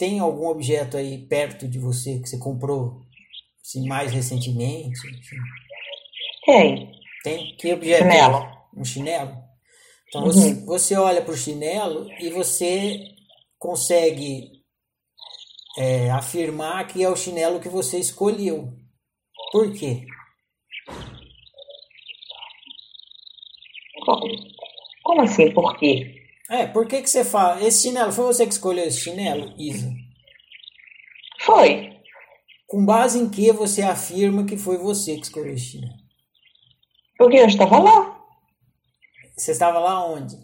tem algum objeto aí perto de você que você comprou assim, mais recentemente? Tem. Tem? Que objeto? Chinelo. Um chinelo? Então Uhum. você, você olha para o chinelo e você consegue é, afirmar que é o chinelo que você escolheu. Por quê? Co- Como assim? Por quê? É, por que, que você fala? Esse chinelo, foi você que escolheu esse chinelo, Isa? Foi. Com base em que você afirma que foi você que escolheu esse chinelo? Porque eu estava lá, Você estava lá onde?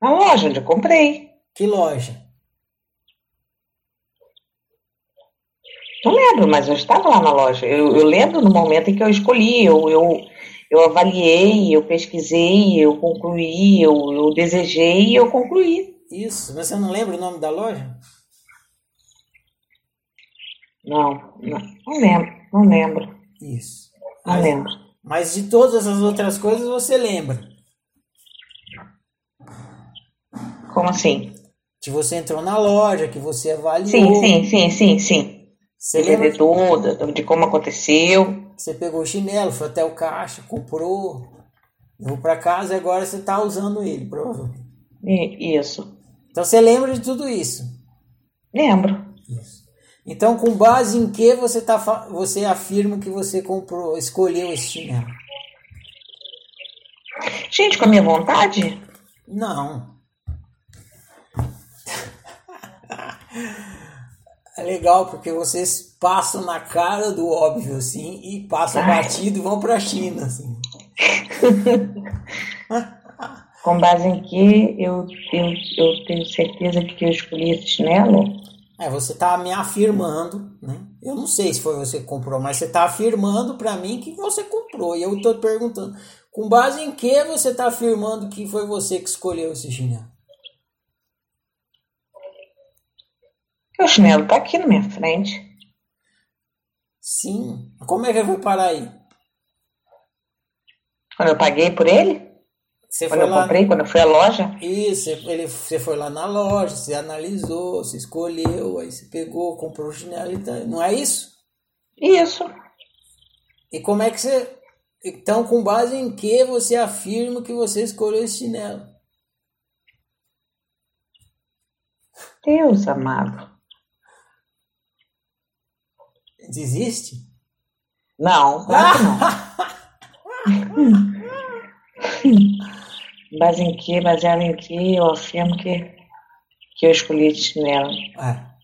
na loja onde eu comprei. Que loja? Não lembro, mas eu estava lá na loja. Eu, eu lembro no momento em que eu escolhi, eu, eu, eu avaliei, eu pesquisei, eu concluí, eu, eu desejei e eu concluí. Isso, mas você não lembra o nome da loja? Não, não, não lembro, não lembro, Isso. não Mas, lembro. mas de todas as outras coisas você lembra. Como assim? Que você entrou na loja, que você avaliou. Sim, sim, sim, sim, sim. Você lembra toda, de como aconteceu. Você pegou o chinelo, foi até o caixa, comprou, levou para casa e agora você está usando ele, provavelmente. E- Isso. Então você lembra de tudo isso. Lembro. Isso. Então, com base em que você, tá, você afirma que você comprou, escolheu esse chinelo? Gente, com a minha vontade? Não. É legal porque vocês passam na cara do óbvio, assim, e passam Ai. batido e vão pra China, assim. Com base em que eu, eu, eu tenho certeza que eu escolhi esse chinelo? É, você tá me afirmando, né? Eu não sei se foi você que comprou, mas você tá afirmando pra mim que você comprou. E eu tô perguntando, com base em que você tá afirmando que foi você que escolheu esse chinelo? O chinelo tá aqui na minha frente. Sim. Como é que ele foi parar aí? Quando eu paguei por ele? Você Quando eu lá. comprei, quando eu fui à loja? Isso, ele, você foi lá na loja, você analisou, você escolheu, aí você pegou, comprou o chinelo e tá, não é isso? Isso. E como é que você. Então, com base em que você afirma que você escolheu esse chinelo? Deus amado. Desiste? Não, claro não. Base em que, baseado em que eu afirmo que, que eu escolhi chinelo. É.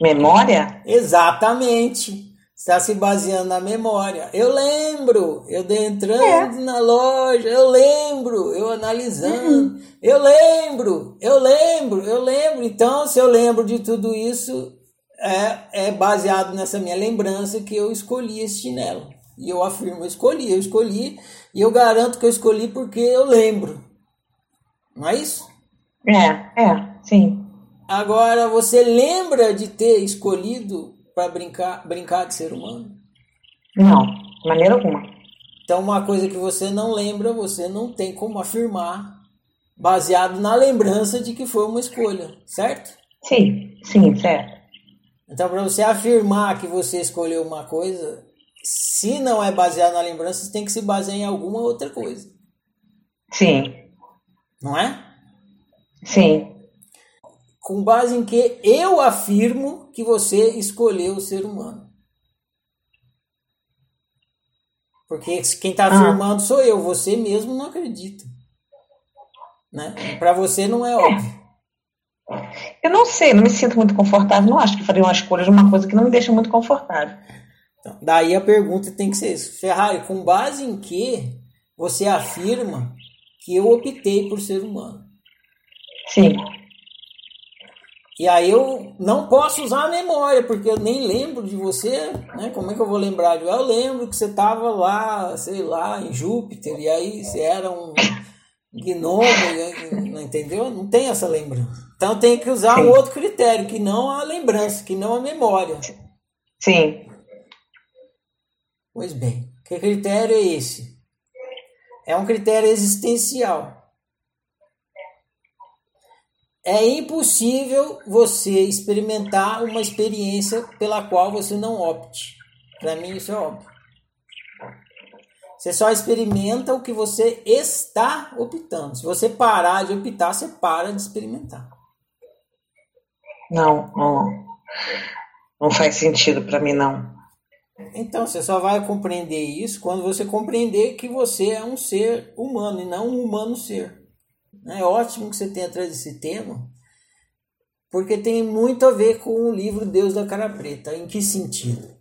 Memória? Exatamente. Está se baseando na memória. Eu lembro, eu dei entrando na loja, eu lembro, eu analisando, eu lembro, eu lembro, eu lembro. Então, se eu lembro de tudo isso, é, é baseado nessa minha lembrança que eu escolhi esse chinelo. E eu afirmo, eu escolhi, eu escolhi, e eu garanto que eu escolhi porque eu lembro. Não é isso? É, é, sim. Agora, você lembra de ter escolhido para brincar, brincar de ser humano? Não, de maneira alguma. Então, uma coisa que você não lembra, você não tem como afirmar, baseado na lembrança de que foi uma escolha, certo? Sim, sim, certo. Então, para você afirmar que você escolheu uma coisa, se não é baseado na lembrança, você tem que se basear em alguma outra coisa, Sim, não é? sim. Com base em que eu afirmo que você escolheu o ser humano. Porque quem está afirmando sou eu, você mesmo não acredita. Né? Para você não é óbvio. Eu não sei, não me sinto muito confortável. Não acho que faria uma escolha de uma coisa que não me deixa muito confortável. Então, daí a pergunta tem que ser isso. Ferrari, com base em que você afirma que eu optei por ser humano? Sim, E aí eu não posso usar a memória, porque eu nem lembro de você, né? Como é que eu vou lembrar de Eu lembro que você estava lá, sei lá, em Júpiter, e aí você era um gnomo, e- não entendeu? Não tem essa lembrança. Então tem que usar um Sim. outro critério, que não a lembrança, que não a memória. sim. Pois bem, que critério é esse? É um critério existencial. é impossível você experimentar uma experiência pela qual você não opte. Para mim isso é óbvio. Você só experimenta o que você está optando. Se você parar de optar, você para de experimentar. Não, não, não faz sentido para mim não. Então, você só vai compreender isso quando você compreender que você é um ser humano e não um humano ser. É ótimo que você tenha trazido esse tema, porque tem muito a ver com o livro Deus da Cara Preta. Em que sentido?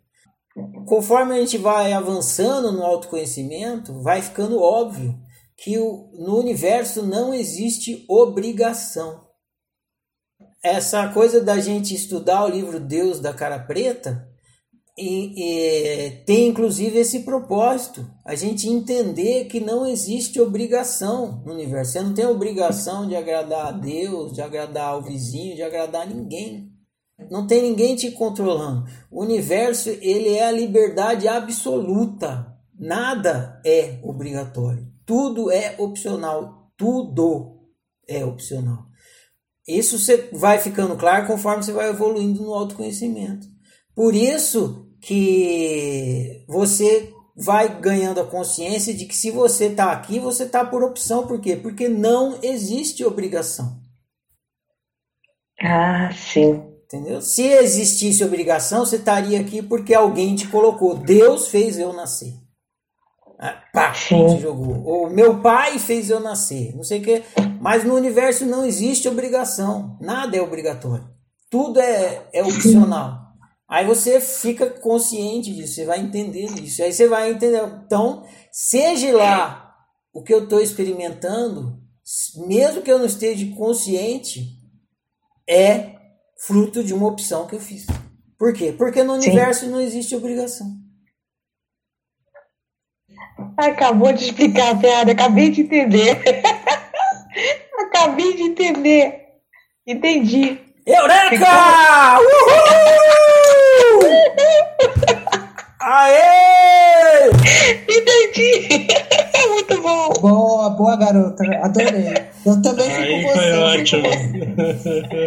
Conforme a gente vai avançando no autoconhecimento, vai ficando óbvio que o, no universo não existe obrigação. Essa coisa da gente estudar o livro Deus da Cara Preta e, e, tem inclusive esse propósito, a gente entender que não existe obrigação no universo. Você não tem obrigação de agradar a Deus, de agradar ao vizinho, de agradar a ninguém. Não tem ninguém te controlando. O universo ele é a liberdade absoluta. Nada é obrigatório. Tudo é opcional. Tudo é opcional. Isso você vai ficando claro conforme você vai evoluindo no autoconhecimento. Por isso que você vai ganhando a consciência de que se você está aqui, você está por opção. Por quê? Porque não existe obrigação. Ah, sim. Entendeu? Se existisse obrigação, você estaria aqui porque alguém te colocou. Deus fez eu nascer. Ah, pá, te jogou. Ou meu pai fez eu nascer. Não sei o quê. Mas no universo não existe obrigação. Nada é obrigatório. Tudo é, é opcional. Aí você fica consciente disso, você vai entendendo isso. Aí você vai entender. Então, seja lá o que eu estou experimentando, mesmo que eu não esteja consciente, é fruto de uma opção que eu fiz. Por quê? Porque no universo Sim. não existe obrigação. Acabou de explicar a piada, acabei de entender. acabei de entender. Entendi. Eureka! Uhul! Aê! Entendi! Muito bom! Boa, boa garota, adorei. Eu também fico Aí foi ótimo.